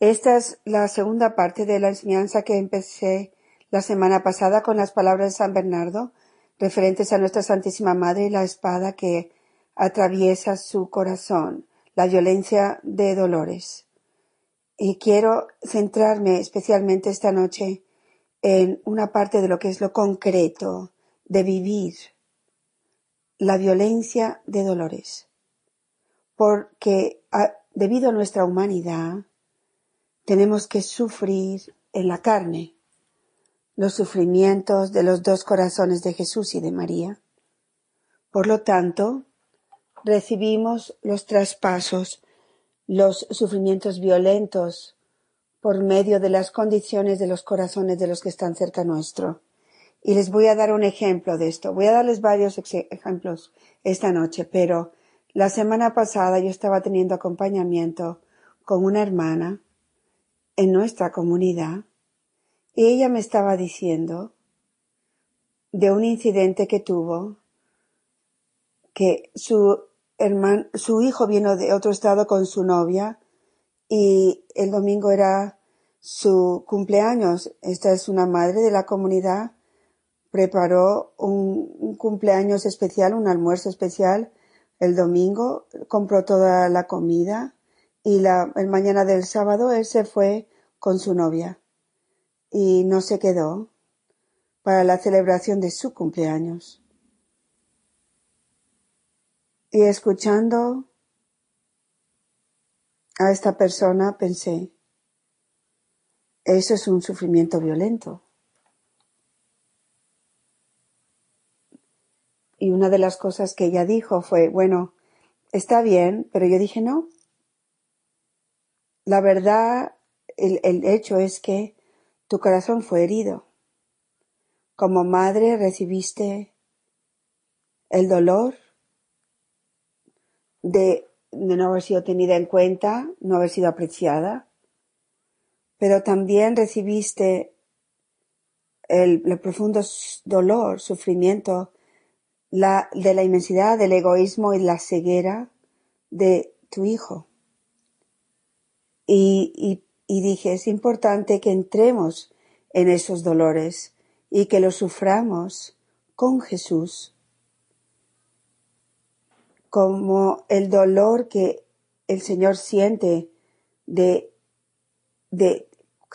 Esta es la segunda parte de la enseñanza que empecé la semana pasada con las palabras de San Bernardo referentes a nuestra Santísima Madre y la espada que atraviesa su corazón, la violencia de dolores. Y quiero centrarme especialmente esta noche en una parte de lo que es lo concreto de vivir la violencia de dolores. Porque debido a nuestra humanidad, tenemos que sufrir en la carne los sufrimientos de los dos corazones de Jesús y de María. Por lo tanto, recibimos los traspasos, los sufrimientos violentos por medio de las condiciones de los corazones de los que están cerca nuestro. Y les voy a dar un ejemplo de esto. Voy a darles varios ejemplos esta noche, pero la semana pasada yo estaba teniendo acompañamiento con una hermana en nuestra comunidad y ella me estaba diciendo de un incidente que tuvo que su hermano, su hijo vino de otro estado con su novia y el domingo era su cumpleaños. Esta es una madre de la comunidad. Preparó un, cumpleaños especial, un almuerzo especial el domingo, compró toda la comida y la, el mañana del sábado él se fue con su novia y no se quedó para la celebración de su cumpleaños. Y escuchando a esta persona pensé, eso es un sufrimiento violento. Y una de las cosas que ella dijo fue, bueno, está bien, pero yo dije no. La verdad, el, el hecho es que tu corazón fue herido. Como madre recibiste el dolor de, no haber sido tenida en cuenta, no haber sido apreciada, pero también recibiste el, profundo dolor, sufrimiento la, de la inmensidad del egoísmo y la ceguera de tu hijo. Y, dije, es importante que entremos en esos dolores y que los suframos con Jesús como el dolor que el Señor siente de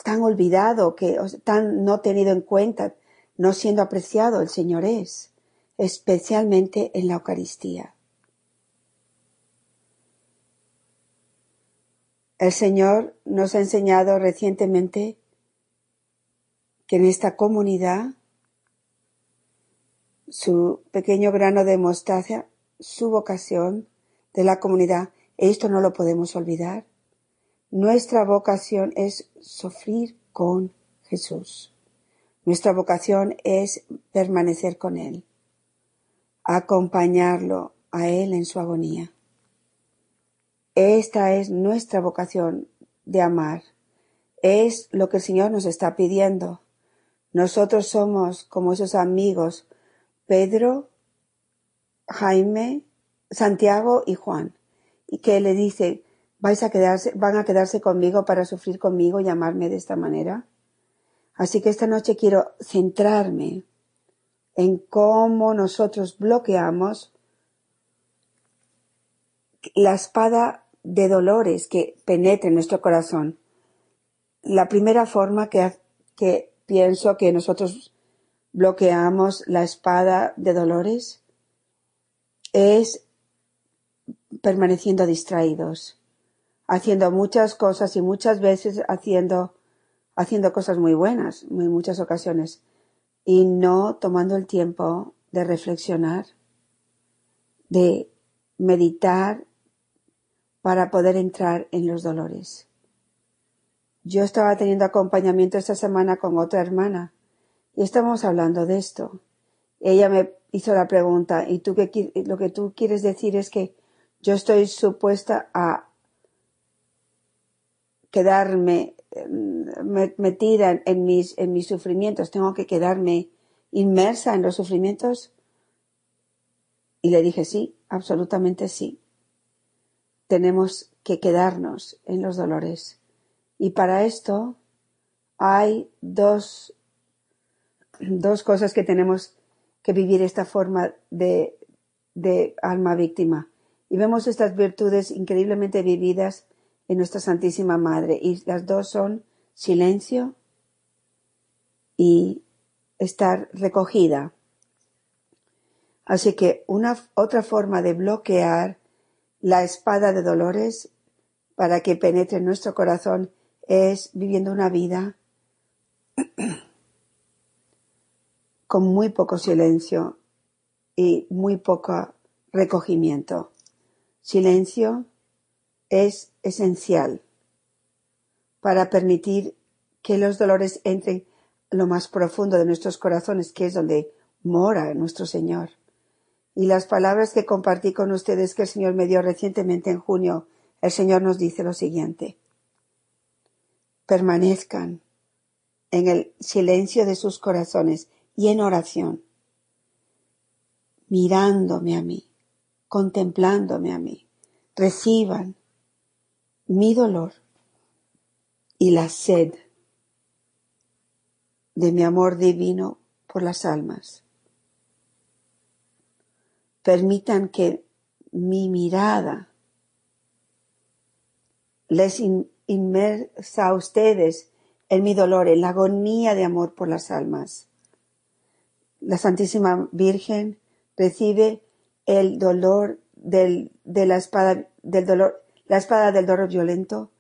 tan olvidado, que tan no tenido en cuenta, no siendo apreciado el Señor es, especialmente en la Eucaristía. El Señor nos ha enseñado recientemente que en esta comunidad su pequeño grano de mostaza su vocación de la comunidad. Esto no lo podemos olvidar. Nuestra vocación es sufrir con Jesús. Nuestra vocación es permanecer con Él, acompañarlo a Él en su agonía. Esta es nuestra vocación de amar. Es lo que el Señor nos está pidiendo. Nosotros somos como esos amigos, Pedro, Jaime, Santiago y Juan, y que le dice, vais a quedarse, van a quedarse conmigo para sufrir conmigo y amarme de esta manera. Así que esta noche quiero centrarme en cómo nosotros bloqueamos la espada de dolores que penetra en nuestro corazón. La primera forma que, que pienso que nosotros bloqueamos la espada de dolores es permaneciendo distraídos, haciendo muchas cosas y muchas veces haciendo, haciendo cosas muy buenas en muchas ocasiones y no tomando el tiempo de reflexionar, de meditar para poder entrar en los dolores. Yo estaba teniendo acompañamiento esta semana con otra hermana y estábamos hablando de esto. Ella me hizo la pregunta, ¿y tú qué, lo que tú quieres decir es que yo estoy supuesta a quedarme mm, metida en mis, en mis sufrimientos, tengo que quedarme inmersa en los sufrimientos? Y le dije sí, absolutamente sí. Tenemos que quedarnos en los dolores Y para esto hay dos, dos cosas que tenemos que vivir esta forma de, de alma víctima. Y vemos estas virtudes increíblemente vividas en nuestra Santísima Madre. Y las dos son silencio y estar recogida. Así que una otra forma de bloquear la espada de dolores para que penetre en nuestro corazón es viviendo una vida con muy poco silencio y muy poco recogimiento. Silencio es esencial para permitir que los dolores entren lo más profundo de nuestros corazones, que es donde mora nuestro Señor. Y las palabras que compartí con ustedes que el Señor me dio recientemente en junio, el Señor nos dice lo siguiente. Permanezcan en el silencio de sus corazones y en oración, mirándome a mí, contemplándome a mí. Reciban mi dolor y la sed de mi amor divino por las almas. Permitan que mi mirada les inmersa a ustedes en mi dolor, en la agonía de amor por las almas. La Santísima Virgen recibe el dolor del, de la espada del dolor, la espada del dolor violento,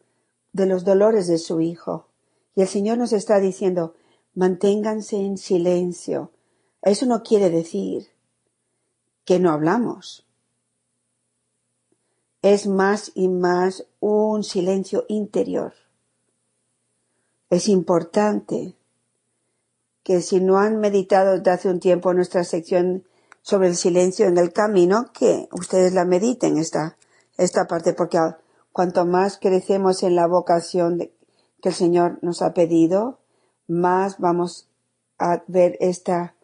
de los dolores de su Hijo. Y el Señor nos está diciendo, manténganse en silencio. Eso no quiere decir que no hablamos. Es más y más un silencio interior. Es importante que si no han meditado desde hace un tiempo nuestra sección sobre el silencio en el camino, que ustedes la mediten esta, esta parte, porque cuanto más crecemos en la vocación que el Señor nos ha pedido, más vamos a ver esta,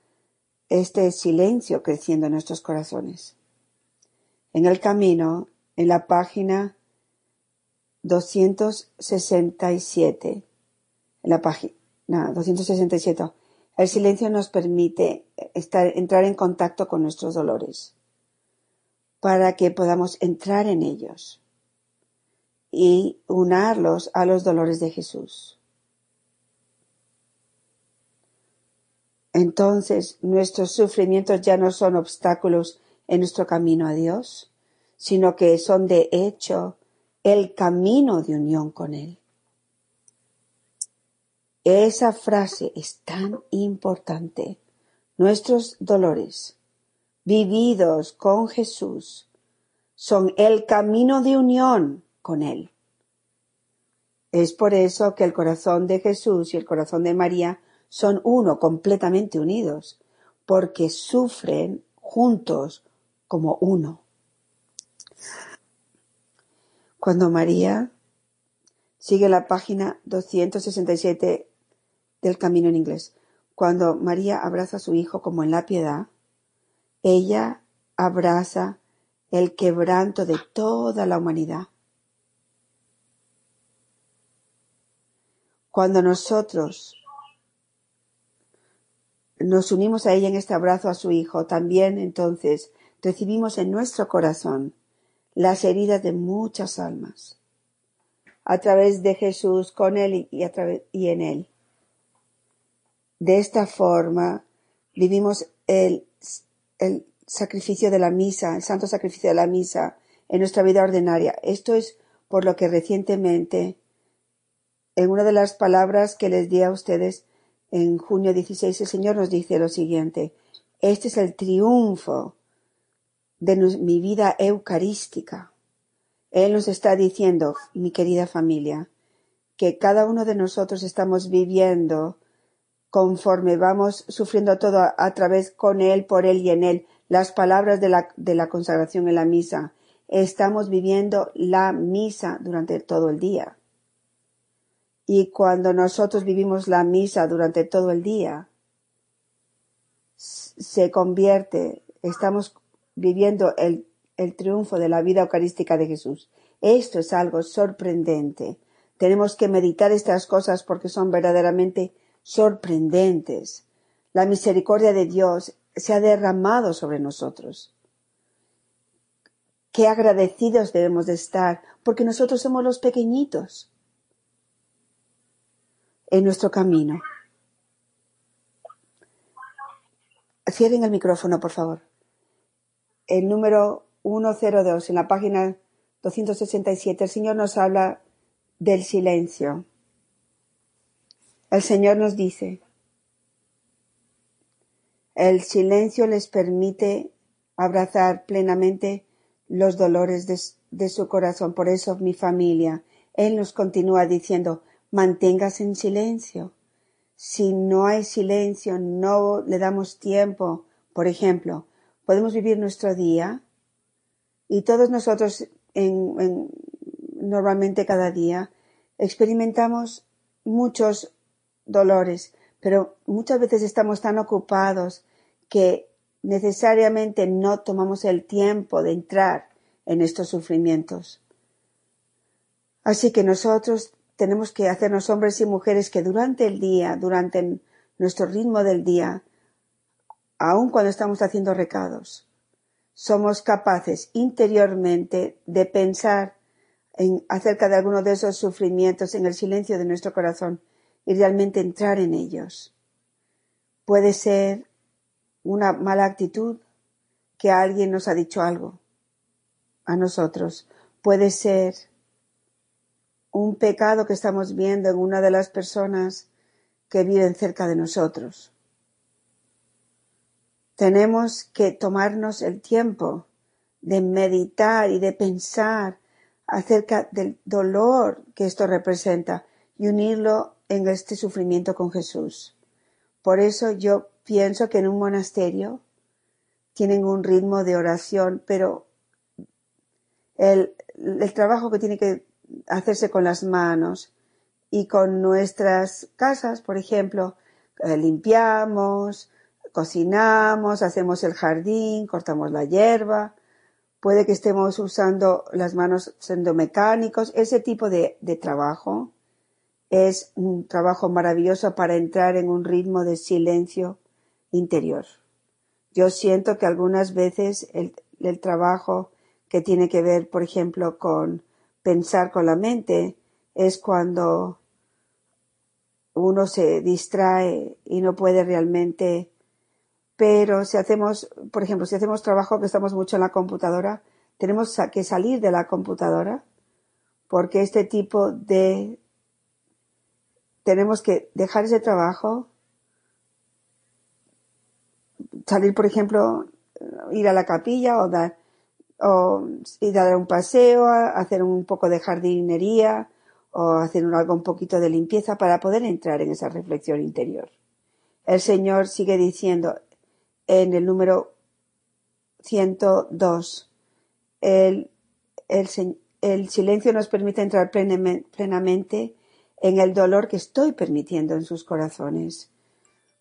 este silencio creciendo en nuestros corazones. En el camino, en la página 267, en la página 267, el silencio nos permite estar, entrar en contacto con nuestros dolores para que podamos entrar en ellos y unarlos a los dolores de Jesús. Entonces nuestros sufrimientos ya no son obstáculos en nuestro camino a Dios, sino que son de hecho el camino de unión con Él. Esa frase es tan importante. Nuestros dolores, vividos con Jesús, son el camino de unión con Él. Es por eso que el corazón de Jesús y el corazón de María son uno, completamente unidos, porque sufren juntos como uno. Cuando María sigue la página 267 del camino en inglés, cuando María abraza a su hijo como en la piedad, ella abraza el quebranto de toda la humanidad. Cuando nosotros nos unimos a ella en este abrazo a su Hijo, también entonces recibimos en nuestro corazón las heridas de muchas almas, a través de Jesús, con Él y, en Él. De esta forma vivimos el sacrificio de la misa, el santo sacrificio de la misa en nuestra vida ordinaria. Esto es por lo que recientemente, en una de las palabras que les di a ustedes, en junio 16 el Señor nos dice lo siguiente, este es el triunfo de mi vida eucarística. Él nos está diciendo, mi querida familia, que cada uno de nosotros estamos viviendo conforme vamos sufriendo todo a, través con Él, por Él y en Él, las palabras de la, de la consagración en la misa. Estamos viviendo la misa durante todo el día. Y cuando nosotros vivimos la misa durante todo el día, se convierte, estamos viviendo el, triunfo de la vida eucarística de Jesús. Esto es algo sorprendente. Tenemos que meditar estas cosas porque son verdaderamente sorprendentes. La misericordia de Dios se ha derramado sobre nosotros. Qué agradecidos debemos de estar porque nosotros somos los pequeñitos en nuestro camino. Cierren el micrófono, por favor. El número 102 en la página 267, el Señor nos habla del silencio. El Señor nos dice, el silencio les permite abrazar plenamente los dolores de, de, su corazón. Por eso mi familia, Él nos continúa diciendo, manténgase en silencio. Si no hay silencio, no le damos tiempo. Por ejemplo, podemos vivir nuestro día y todos nosotros en, normalmente cada día experimentamos muchos dolores, pero muchas veces estamos tan ocupados que necesariamente no tomamos el tiempo de entrar en estos sufrimientos. Así que nosotros tenemos que hacernos hombres y mujeres que durante el día, durante nuestro ritmo del día, aun cuando estamos haciendo recados, somos capaces interiormente de pensar en, acerca de alguno de esos sufrimientos en el silencio de nuestro corazón y realmente entrar en ellos. Puede ser una mala actitud que alguien nos ha dicho algo a nosotros. Puede ser un pecado que estamos viendo en una de las personas que viven cerca de nosotros. Tenemos que tomarnos el tiempo de meditar y de pensar acerca del dolor que esto representa y unirlo en este sufrimiento con Jesús. Por eso yo pienso que en un monasterio tienen un ritmo de oración, pero el, el trabajo que tiene que hacerse con las manos y con nuestras casas, por ejemplo, eh, limpiamos, cocinamos, hacemos el jardín, cortamos la hierba, puede que estemos usando las manos siendo mecánicos, ese tipo de, trabajo es un trabajo maravilloso para entrar en un ritmo de silencio interior. Yo siento que algunas veces el trabajo que tiene que ver, por ejemplo, con pensar con la mente es cuando uno se distrae y no puede realmente pero si hacemos, por ejemplo, si hacemos trabajo que estamos mucho en la computadora, tenemos que salir de la computadora porque este tipo de tenemos que dejar ese trabajo, salir, por ejemplo, ir a la capilla o dar o dar un paseo, hacer un poco de jardinería o hacer algo un poquito de limpieza para poder entrar en esa reflexión interior. El Señor sigue diciendo en el número 102, el, el, el silencio nos permite entrar plenamente en el dolor que estoy permitiendo en sus corazones.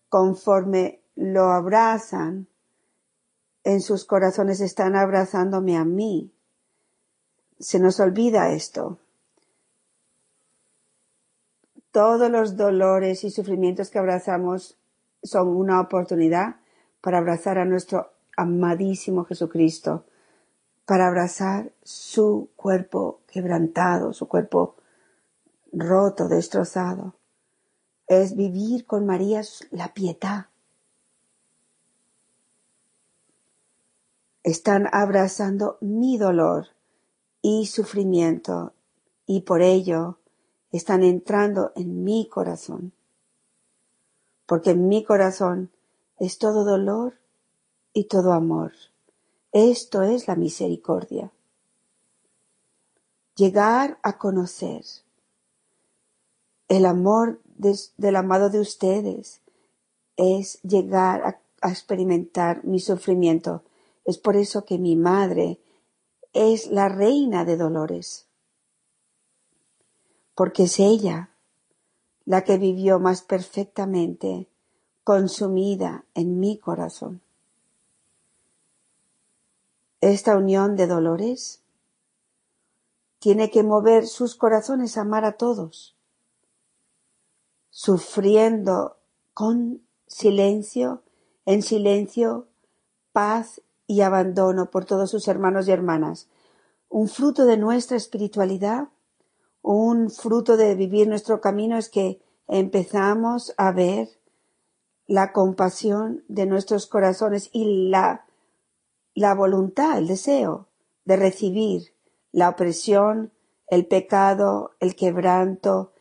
Conforme lo abrazan, en sus corazones están abrazándome a mí. Se nos olvida esto. Todos los dolores y sufrimientos que abrazamos son una oportunidad para abrazar a nuestro amadísimo Jesucristo, para abrazar su cuerpo quebrantado, su cuerpo roto, destrozado. Es vivir con María la piedad, están abrazando mi dolor y sufrimiento y por ello están entrando en mi corazón. Porque en mi corazón es todo dolor y todo amor. Esto es la misericordia. Llegar a conocer el amor del amado de ustedes es llegar a, experimentar mi sufrimiento es por eso que mi madre es la reina de dolores, porque es ella la que vivió más perfectamente consumida en mi corazón. Esta unión de dolores tiene que mover sus corazones a amar a todos, sufriendo con silencio, en silencio, paz y abandono por todos sus hermanos y hermanas. Un fruto de nuestra espiritualidad, un fruto de vivir nuestro camino es que empezamos a ver la compasión de nuestros corazones y la, la voluntad, el deseo de recibir la opresión, el pecado, el quebranto,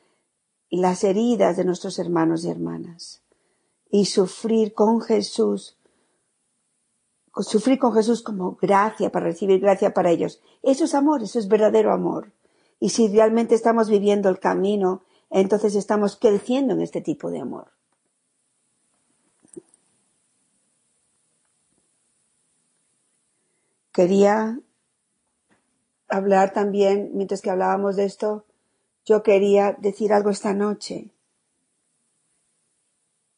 las heridas de nuestros hermanos y hermanas. Y sufrir con Jesús, sufrir con Jesús como gracia para recibir gracia para ellos. Eso es amor, eso es verdadero amor. Y si realmente estamos viviendo el camino, entonces estamos creciendo en este tipo de amor. Quería hablar también, mientras que hablábamos de esto, yo quería decir algo esta noche.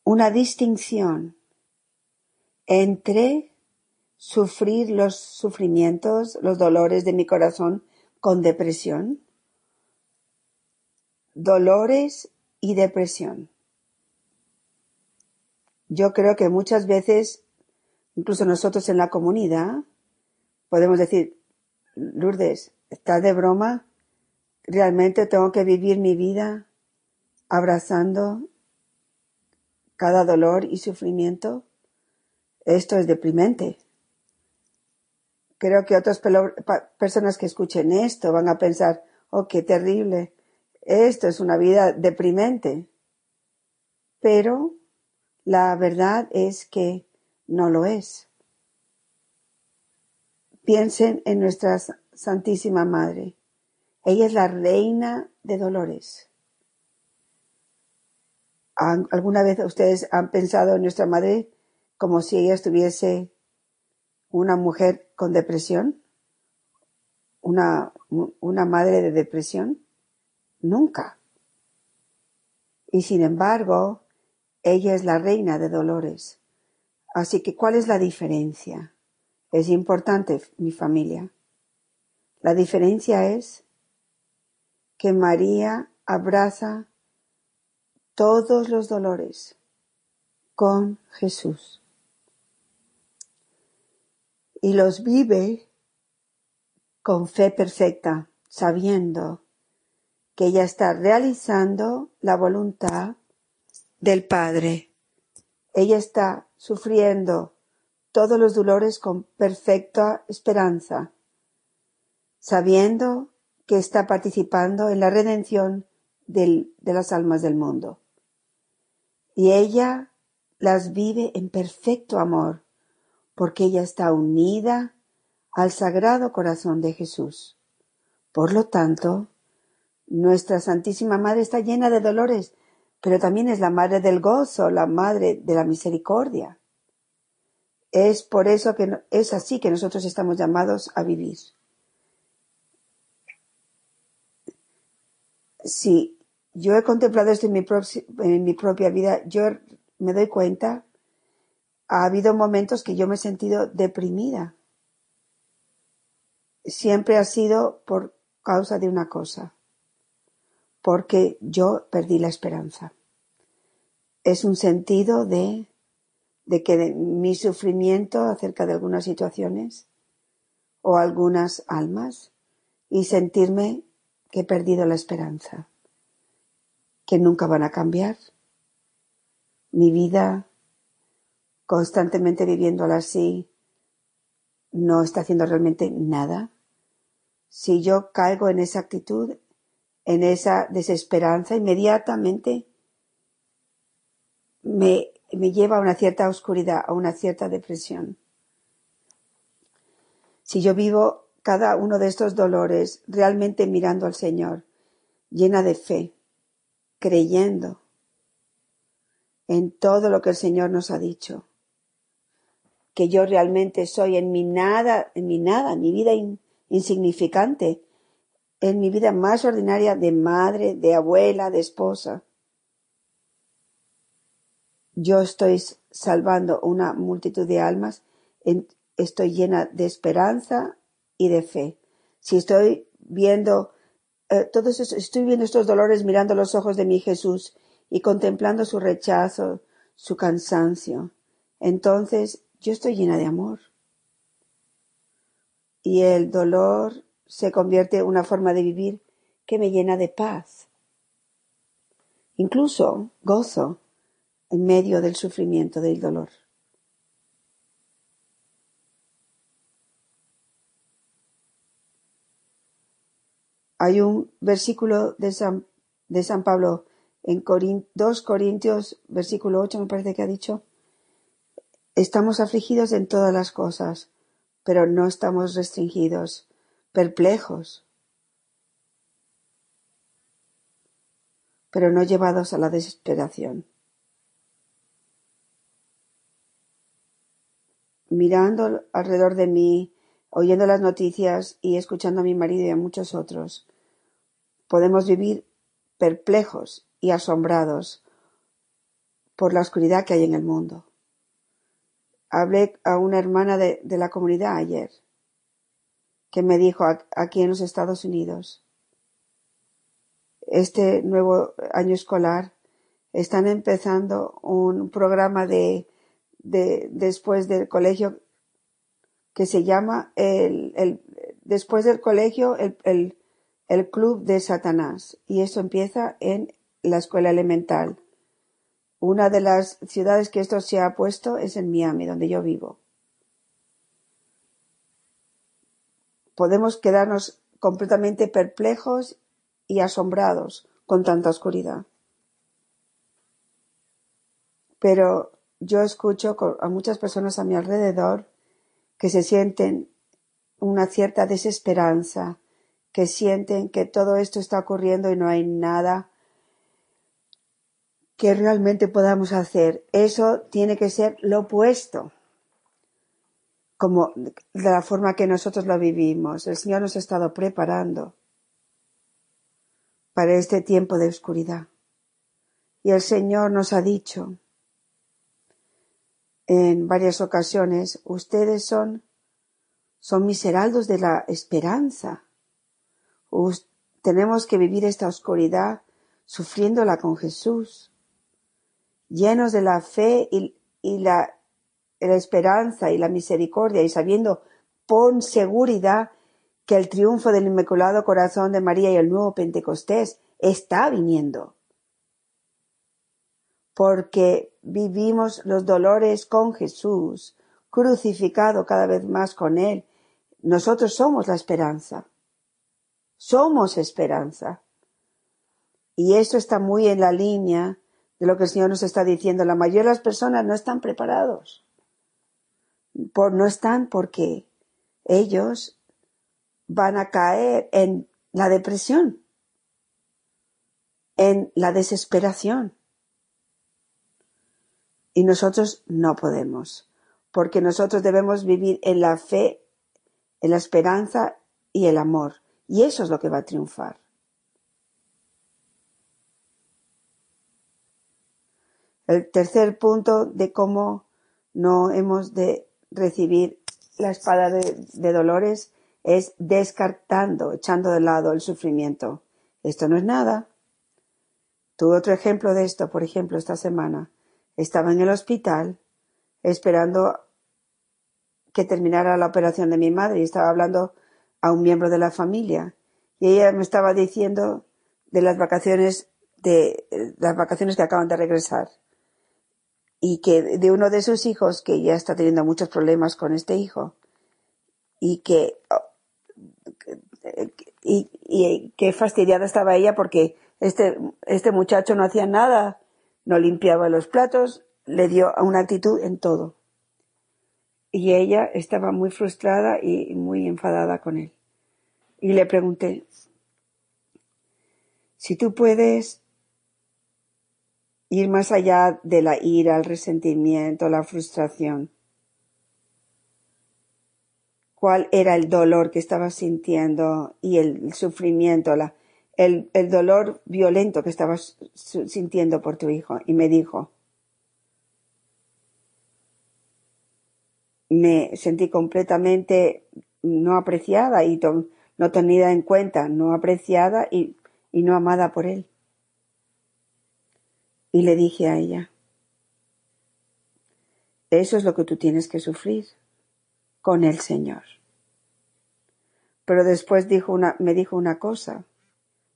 Una distinción entre sufrir los sufrimientos, los dolores de mi corazón con depresión, dolores y depresión. Yo creo que muchas veces, incluso nosotros en la comunidad, podemos decir, Lourdes, ¿estás de broma? ¿Realmente tengo que vivir mi vida abrazando cada dolor y sufrimiento? Esto es deprimente. Creo que otras personas que escuchen esto van a pensar, oh, qué terrible, esto es una vida deprimente. Pero la verdad es que no lo es. Piensen en nuestra Santísima Madre. Ella es la reina de dolores. ¿Alguna vez ustedes han pensado en nuestra Madre como si ella estuviese una mujer con depresión? ¿Una, una madre de depresión? Nunca. Y sin embargo, ella es la reina de dolores. Así que, ¿cuál es la diferencia? Es importante mi familia. La diferencia es que María abraza todos los dolores con Jesús y los vive con fe perfecta, sabiendo que ella está realizando la voluntad del Padre. Ella está sufriendo todos los dolores con perfecta esperanza, sabiendo que está participando en la redención de las almas del mundo. Y ella las vive en perfecto amor, porque ella está unida al Sagrado Corazón de Jesús. Por lo tanto, nuestra Santísima Madre está llena de dolores, pero también es la Madre del gozo, la Madre de la misericordia. Es por eso que es así que nosotros estamos llamados a vivir. Si yo he contemplado esto en mi, en mi propia vida, yo me doy cuenta, ha habido momentos que yo me he sentido deprimida. Siempre ha sido por causa de una cosa, porque yo perdí la esperanza. Es un sentido de de que mi sufrimiento acerca de algunas situaciones o algunas almas y sentirme que he perdido la esperanza, que nunca van a cambiar. Mi vida constantemente viviéndola así no está haciendo realmente nada. Si yo caigo en esa actitud, en esa desesperanza, inmediatamente me me lleva a una cierta oscuridad, a una cierta depresión. Si yo vivo cada uno de estos dolores realmente mirando al Señor, llena de fe, creyendo en todo lo que el Señor nos ha dicho, que yo realmente soy en mi nada, en mi nada, mi vida insignificante, en mi vida más ordinaria de madre, de abuela, de esposa, yo estoy salvando una multitud de almas, estoy llena de esperanza y de fe. Si estoy viendo eh, todos estoy viendo estos dolores mirando los ojos de mi Jesús y contemplando su rechazo, su cansancio. Entonces yo estoy llena de amor. Y el dolor se convierte en una forma de vivir que me llena de paz. Incluso gozo en medio del sufrimiento, del dolor. Hay un versículo de San, de San Pablo en 2 Corintios, versículo 8 me parece que ha dicho, estamos afligidos en todas las cosas, pero no estamos restringidos, perplejos, pero no llevados a la desesperación. Mirando alrededor de mí, oyendo las noticias y escuchando a mi marido y a muchos otros, podemos vivir perplejos y asombrados por la oscuridad que hay en el mundo. Hablé a una hermana de, la comunidad ayer que me dijo aquí en los Estados Unidos, este nuevo año escolar están empezando un programa de, de después del colegio que se llama el, el después del colegio el, el, el club de Satanás y eso empieza en la escuela elemental. Una de las ciudades que esto se ha puesto es en Miami, donde yo vivo. Podemos quedarnos completamente perplejos y asombrados con tanta oscuridad. Pero yo escucho a muchas personas a mi alrededor que se sienten una cierta desesperanza, que sienten que todo esto está ocurriendo y no hay nada que realmente podamos hacer. Eso tiene que ser lo opuesto, como de la forma que nosotros lo vivimos. El Señor nos ha estado preparando para este tiempo de oscuridad. Y el Señor nos ha dicho en varias ocasiones, ustedes son, son mis heraldos de la esperanza. tenemos que vivir esta oscuridad sufriéndola con Jesús llenos de la fe y, la, esperanza y la misericordia y sabiendo con seguridad que el triunfo del Inmaculado Corazón de María y el nuevo Pentecostés está viniendo. Porque vivimos los dolores con Jesús, crucificado cada vez más con Él. Nosotros somos la esperanza. Somos esperanza. Y eso está muy en la línea de lo que el Señor nos está diciendo. La mayoría de las personas no están preparados. Por, no están porque ellos van a caer en la depresión, en la desesperación. Y nosotros no podemos, porque nosotros debemos vivir en la fe, en la esperanza y el amor. Y eso es lo que va a triunfar. El tercer punto de cómo no hemos de recibir la espada de, dolores es descartando, echando de lado el sufrimiento. Esto no es nada. Tuve otro ejemplo de esto, por ejemplo, esta semana. Estaba en el hospital esperando que terminara la operación de mi madre y estaba hablando a un miembro de la familia y ella me estaba diciendo de las vacaciones de las vacaciones que acaban de regresar y que de uno de sus hijos que ya está teniendo muchos problemas con este hijo y que y, y qué fastidiada estaba ella porque este este muchacho no hacía nada no limpiaba los platos le dio una actitud en todo. Y ella estaba muy frustrada y muy enfadada con él. Y le pregunté si tú puedes ir más allá de la ira, el resentimiento, la frustración. ¿Cuál era el dolor que estabas sintiendo y el sufrimiento, la, el, el dolor violento que estabas sintiendo por tu hijo? Y me dijo, me sentí completamente no apreciada y no tenida en cuenta, no apreciada y, y no amada por él. Y le dije a ella, eso es lo que tú tienes que sufrir con el Señor. Pero después dijo una, me dijo una cosa.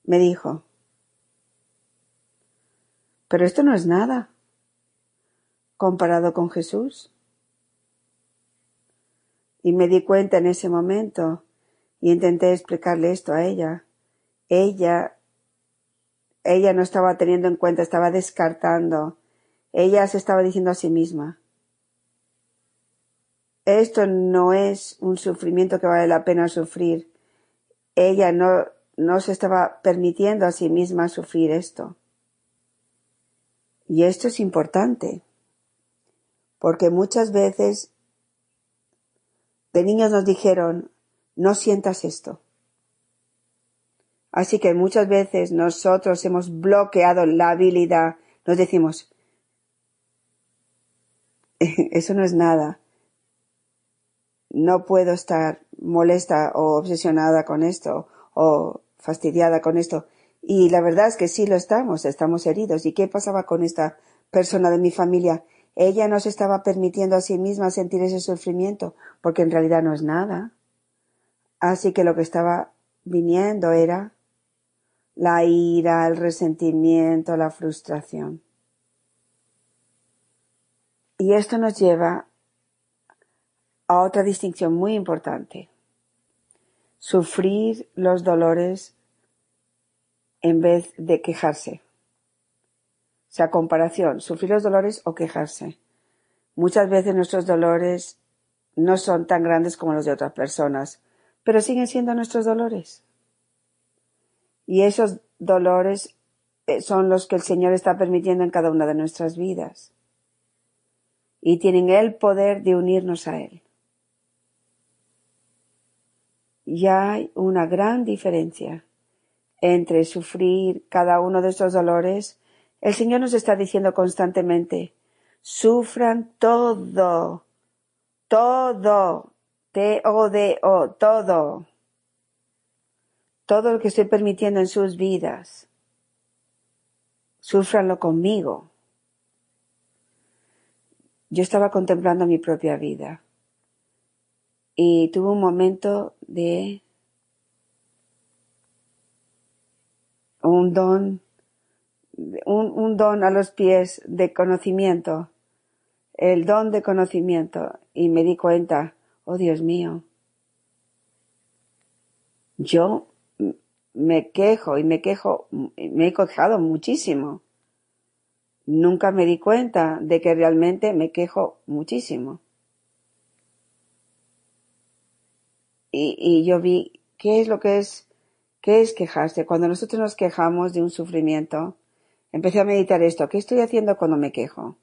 Me dijo, pero esto no es nada comparado con Jesús. Y me di cuenta en ese momento y intenté explicarle esto a ella. Ella, ella no estaba teniendo en cuenta, estaba descartando. Ella se estaba diciendo a sí misma, esto no es un sufrimiento que vale la pena sufrir. Ella no, no se estaba permitiendo a sí misma sufrir esto. Y esto es importante, porque muchas veces de niños nos dijeron, no sientas esto. Así que muchas veces nosotros hemos bloqueado la habilidad, nos decimos, eso no es nada, no puedo estar molesta o obsesionada con esto o fastidiada con esto. Y la verdad es que sí lo estamos, estamos heridos. ¿Y qué pasaba con esta persona de mi familia? Ella no se estaba permitiendo a sí misma sentir ese sufrimiento, porque en realidad no es nada. Así que lo que estaba viniendo era la ira, el resentimiento, la frustración. Y esto nos lleva a otra distinción muy importante. Sufrir los dolores en vez de quejarse. O sea, comparación, sufrir los dolores o quejarse. Muchas veces nuestros dolores no son tan grandes como los de otras personas, pero siguen siendo nuestros dolores. Y esos dolores eh, son los que el Señor está permitiendo en cada una de nuestras vidas. Y tienen el poder de unirnos a Él ya hay una gran diferencia entre sufrir cada uno de estos dolores. El Señor nos está diciendo constantemente, sufran todo, todo, T-O-D-O, todo, todo lo que estoy permitiendo en sus vidas. Sufranlo conmigo. Yo estaba contemplando mi propia vida y tuve un momento de un don, un, don a los pies de conocimiento, el don de conocimiento, y me di cuenta, oh Dios mío, yo me quejo y me quejo, me he quejado muchísimo. Nunca me di cuenta de que realmente me quejo muchísimo. y, yo vi qué es lo que es, qué es quejarse. Cuando nosotros nos quejamos de un sufrimiento, empecé a meditar esto. ¿Qué estoy haciendo cuando me quejo?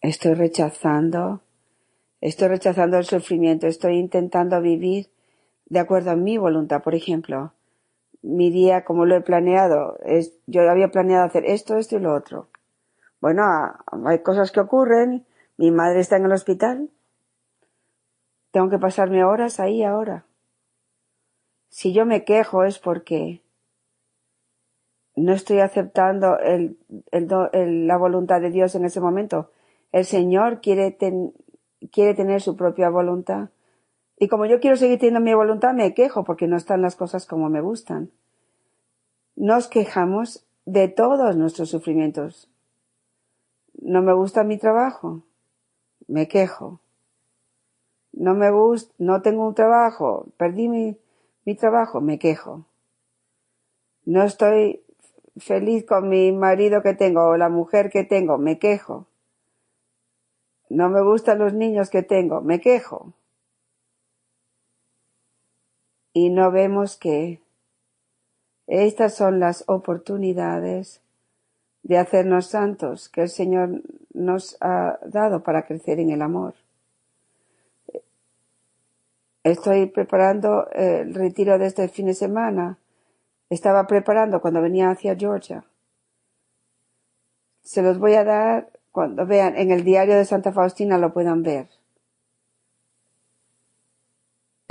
Estoy rechazando, estoy rechazando el sufrimiento, estoy intentando vivir de acuerdo a mi voluntad. Por ejemplo, mi día como lo he planeado, es, yo había planeado hacer esto, esto y lo otro. Bueno, hay cosas que ocurren, mi madre está en el hospital, tengo que pasarme horas ahí ahora. Si yo me quejo es porque no estoy aceptando el, la voluntad de Dios en ese momento. El Señor quiere, quiere tener su propia voluntad. Y como yo quiero seguir teniendo mi voluntad, me quejo porque no están las cosas como me gustan. Nos quejamos de todos nuestros sufrimientos. No me gusta mi trabajo, me quejo no me gusta, no tengo un trabajo, perdí mi, mi trabajo, me quejo. No estoy feliz con mi marido que tengo o la mujer que tengo, me quejo. No me gustan los niños que tengo, me quejo. Y no vemos que estas son las oportunidades de hacernos santos que el Señor nos ha dado para crecer en el amor. Estoy preparando el retiro de este fin de semana. Estaba preparando cuando venía hacia Georgia. Se los voy a dar cuando vean en el diario de Santa Faustina lo puedan ver.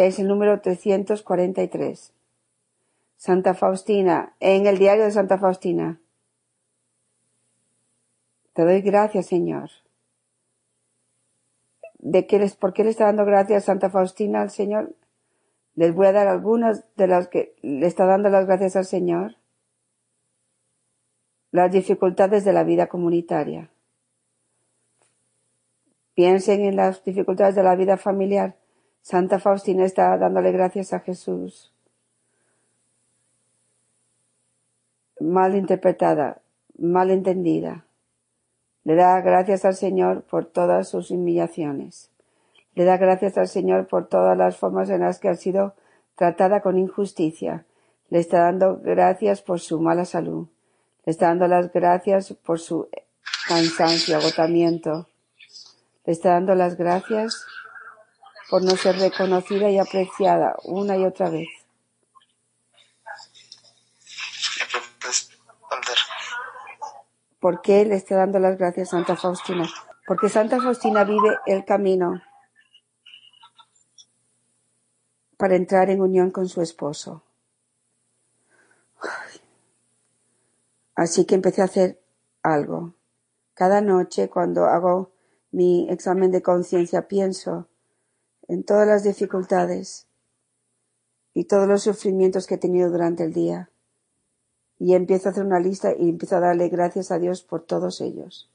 Es el número 343. Santa Faustina, en el diario de Santa Faustina. Te doy gracias, Señor. ¿De qué les, ¿Por qué le está dando gracias Santa Faustina al Señor? Les voy a dar algunas de las que le está dando las gracias al Señor. Las dificultades de la vida comunitaria. Piensen en las dificultades de la vida familiar. Santa Faustina está dándole gracias a Jesús. Mal interpretada, mal entendida. Le da gracias al Señor por todas sus humillaciones. Le da gracias al Señor por todas las formas en las que ha sido tratada con injusticia. Le está dando gracias por su mala salud. Le está dando las gracias por su cansancio, agotamiento. Le está dando las gracias por no ser reconocida y apreciada una y otra vez. ¿Por qué le está dando las gracias a Santa Faustina? Porque Santa Faustina vive el camino para entrar en unión con su esposo. Así que empecé a hacer algo. Cada noche cuando hago mi examen de conciencia pienso en todas las dificultades y todos los sufrimientos que he tenido durante el día. Y empiezo a hacer una lista y empiezo a darle gracias a Dios por todos ellos.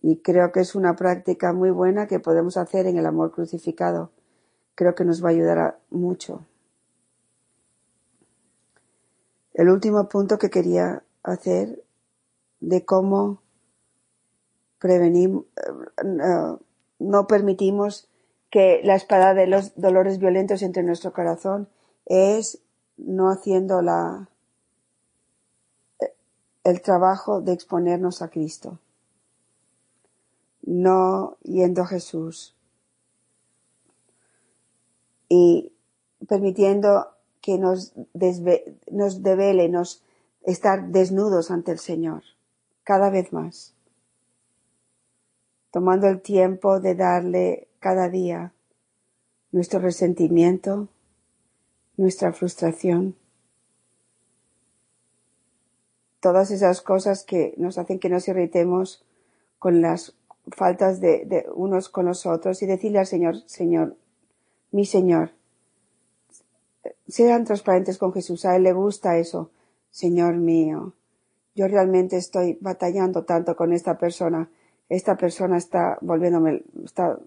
Y creo que es una práctica muy buena que podemos hacer en el amor crucificado. Creo que nos va a ayudar mucho. El último punto que quería hacer de cómo prevenir, eh, no permitimos que la espada de los dolores violentos entre nuestro corazón es no haciendo la, el trabajo de exponernos a Cristo, no yendo a Jesús. Y permitiendo que nos, nos devele, nos estar desnudos ante el Señor cada vez más, tomando el tiempo de darle cada día. Nuestro resentimiento, nuestra frustración, todas esas cosas que nos hacen que nos irritemos con las faltas de, unos con los otros y decirle al Señor, Señor, mi Señor, sean transparentes con Jesús, a Él le gusta eso, Señor mío, yo realmente estoy batallando tanto con esta persona, esta persona está volviéndome, está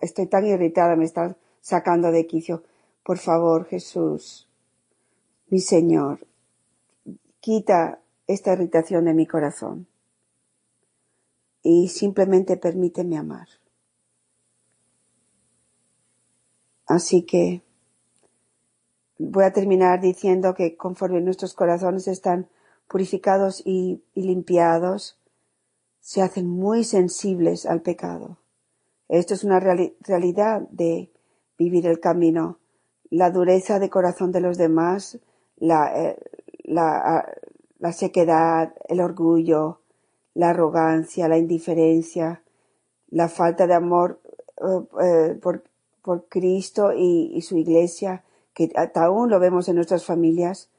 estoy tan irritada, me está sacando de quicio. Por favor, Jesús, mi Señor, quita esta irritación de mi corazón y simplemente permíteme amar. Así que voy a terminar diciendo que conforme nuestros corazones están purificados y, limpiados, se hacen muy sensibles al pecado. Esto es una realidad de vivir el camino. La dureza de corazón de los demás, la, eh, la, la sequedad, el orgullo, la arrogancia, la indiferencia, la falta de amor eh, eh, por, por, Cristo y, su iglesia, que aún lo vemos en nuestras familias,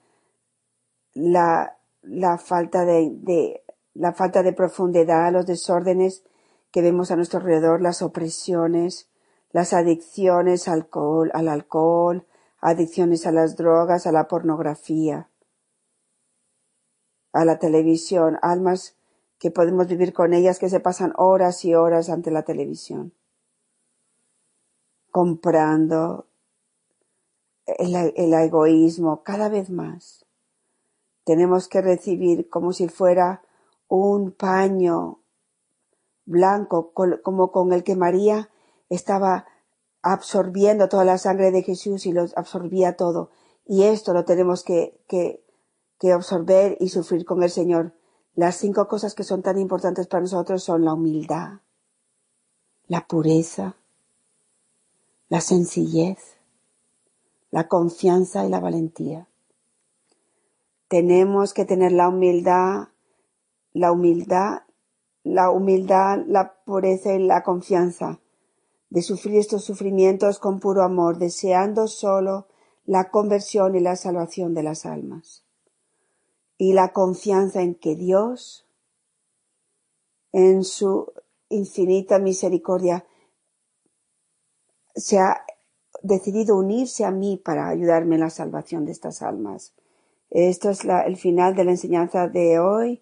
la, la falta de, de, la falta de profundidad, los desórdenes que vemos a nuestro alrededor, las opresiones, las adicciones al alcohol, al alcohol, adicciones a las drogas, a la pornografía, a la televisión, almas que podemos vivir con ellas que se pasan horas y horas ante la televisión, comprando el, el egoísmo cada vez más. Tenemos que recibir como si fuera un paño blanco como con el que María estaba absorbiendo toda la sangre de Jesús y lo absorbía todo. Y esto lo tenemos que, que, que absorber y sufrir con el Señor. Las cinco cosas que son tan importantes para nosotros son la humildad, la pureza, la sencillez, la confianza y la valentía. Tenemos que tener la humildad, la humildad la humildad, la pureza y la confianza. de sufrir estos sufrimientos con puro amor, deseando solo la conversión y la salvación de las almas. Y la confianza en que Dios, en su infinita misericordia, se ha decidido unirse a mí para ayudarme en la salvación de estas almas. Esto es el final de la enseñanza de hoy.